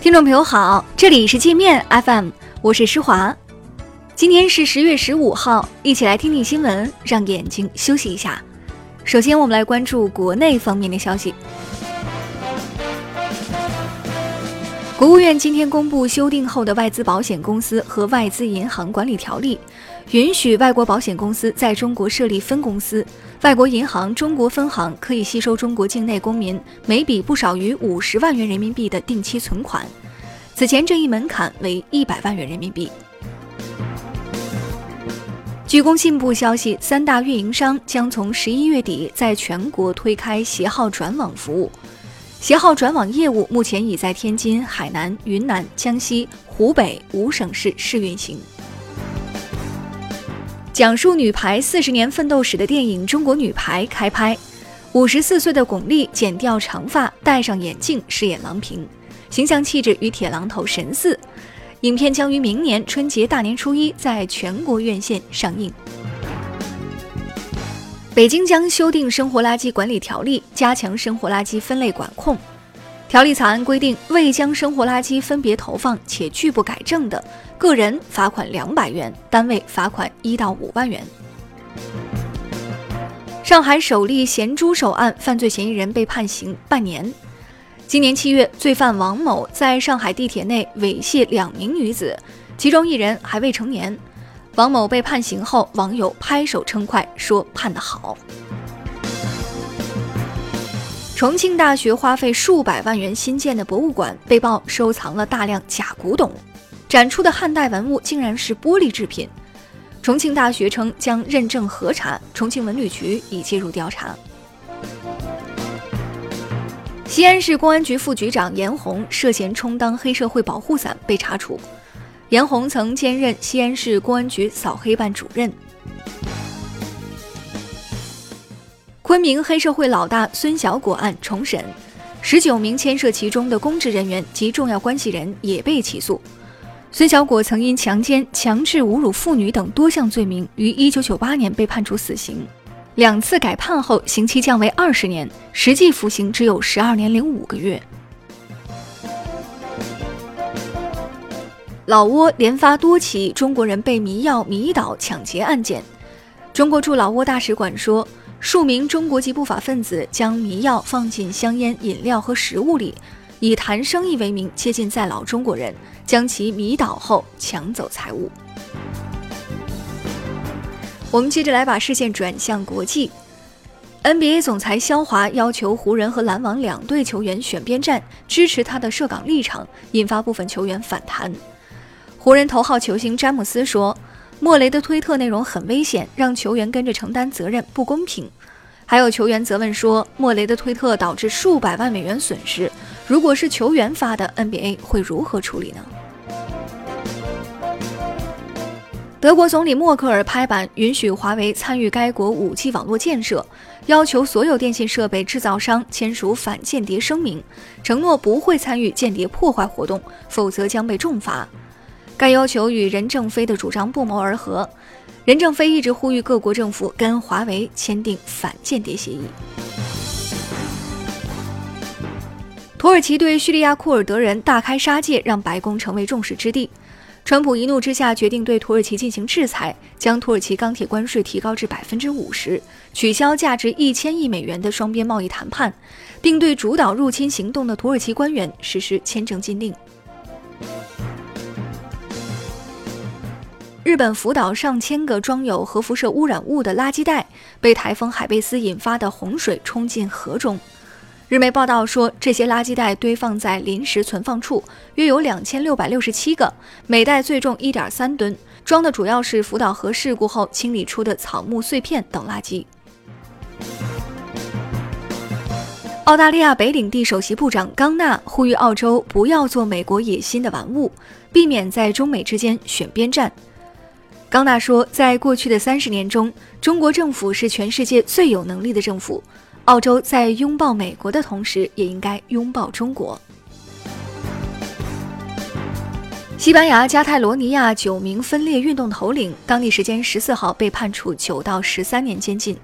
听众朋友好，这里是界面 FM，我是施华。今天是十月十五号，一起来听听新闻，让眼睛休息一下。首先，我们来关注国内方面的消息。国务院今天公布修订后的外资保险公司和外资银行管理条例，允许外国保险公司在中国设立分公司，外国银行中国分行可以吸收中国境内公民每笔不少于五十万元人民币的定期存款，此前这一门槛为一百万元人民币。据工信部消息，三大运营商将从十一月底在全国推开携号转网服务。携号转网业务目前已在天津、海南、云南、江西、湖北五省市试运行。讲述女排四十年奋斗史的电影《中国女排》开拍，五十四岁的巩俐剪掉长发，戴上眼镜饰演郎平，形象气质与铁榔头神似。影片将于明年春节大年初一在全国院线上映。北京将修订生活垃圾管理条例，加强生活垃圾分类管控。条例草案规定，未将生活垃圾分别投放且拒不改正的，个人罚款两百元，单位罚款一到五万元。上海首例咸猪手案犯罪嫌疑人被判刑半年。今年七月，罪犯王某在上海地铁内猥亵两名女子，其中一人还未成年。王某被判刑后，网友拍手称快，说判得好。重庆大学花费数百万元新建的博物馆被曝收藏了大量假古董，展出的汉代文物竟然是玻璃制品。重庆大学称将认证核查，重庆文旅局已介入调查。西安市公安局副局长严红涉嫌充当黑社会保护伞被查处。严红曾兼任西安市公安局扫黑办主任。昆明黑社会老大孙小果案重审，十九名牵涉其中的公职人员及重要关系人也被起诉。孙小果曾因强奸、强制侮辱妇女等多项罪名，于一九九八年被判处死刑，两次改判后刑期降为二十年，实际服刑只有十二年零五个月。老挝连发多起中国人被迷药迷倒抢劫案件。中国驻老挝大使馆说，数名中国籍不法分子将迷药放进香烟、饮料和食物里，以谈生意为名接近在老中国人，将其迷倒后抢走财物。我们接着来把视线转向国际，NBA 总裁肖华要求湖人和篮网两队球员选边站，支持他的涉港立场，引发部分球员反弹。湖人头号球星詹姆斯说：“莫雷的推特内容很危险，让球员跟着承担责任不公平。”还有球员责问说：“莫雷的推特导致数百万美元损失，如果是球员发的，NBA 会如何处理呢？”德国总理默克尔拍板允许华为参与该国 5G 网络建设，要求所有电信设备制造商签署反间谍声明，承诺不会参与间谍破坏活动，否则将被重罚。该要求与任正非的主张不谋而合。任正非一直呼吁各国政府跟华为签订反间谍协议。土耳其对叙利亚库尔德人大开杀戒，让白宫成为众矢之的。川普一怒之下决定对土耳其进行制裁，将土耳其钢铁关税提高至百分之五十，取消价值一千亿美元的双边贸易谈判，并对主导入侵行动的土耳其官员实施签证禁令。日本福岛上千个装有核辐射污染物的垃圾袋被台风海贝斯引发的洪水冲进河中。日媒报道说，这些垃圾袋堆放在临时存放处，约有两千六百六十七个，每袋最重一点三吨，装的主要是福岛核事故后清理出的草木碎片等垃圾。澳大利亚北领地首席部长冈纳呼吁澳洲不要做美国野心的玩物，避免在中美之间选边站。冈纳说，在过去的三十年中，中国政府是全世界最有能力的政府。澳洲在拥抱美国的同时，也应该拥抱中国。西班牙加泰罗尼亚九名分裂运动头领，当地时间十四号被判处九到十三年监禁。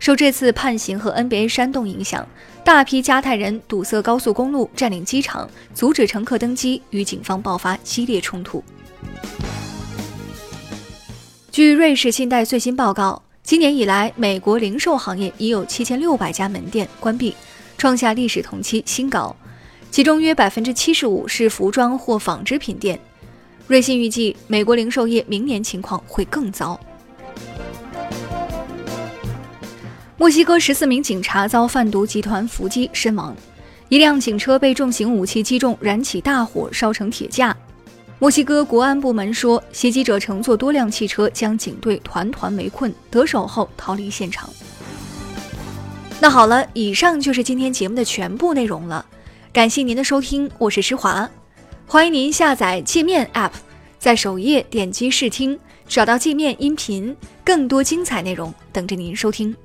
受这次判刑和 NBA 煽动影响，大批加泰人堵塞高速公路，占领机场，阻止乘客登机，与警方爆发激烈冲突。据瑞士信贷最新报告，今年以来，美国零售行业已有七千六百家门店关闭，创下历史同期新高，其中约百分之七十五是服装或纺织品店。瑞信预计，美国零售业明年情况会更糟。墨西哥十四名警察遭贩毒集团伏击身亡，一辆警车被重型武器击中，燃起大火，烧成铁架。墨西哥国安部门说，袭击者乘坐多辆汽车将警队团团围困，得手后逃离现场。那好了，以上就是今天节目的全部内容了，感谢您的收听，我是施华，欢迎您下载界面 App，在首页点击试听，找到界面音频，更多精彩内容等着您收听。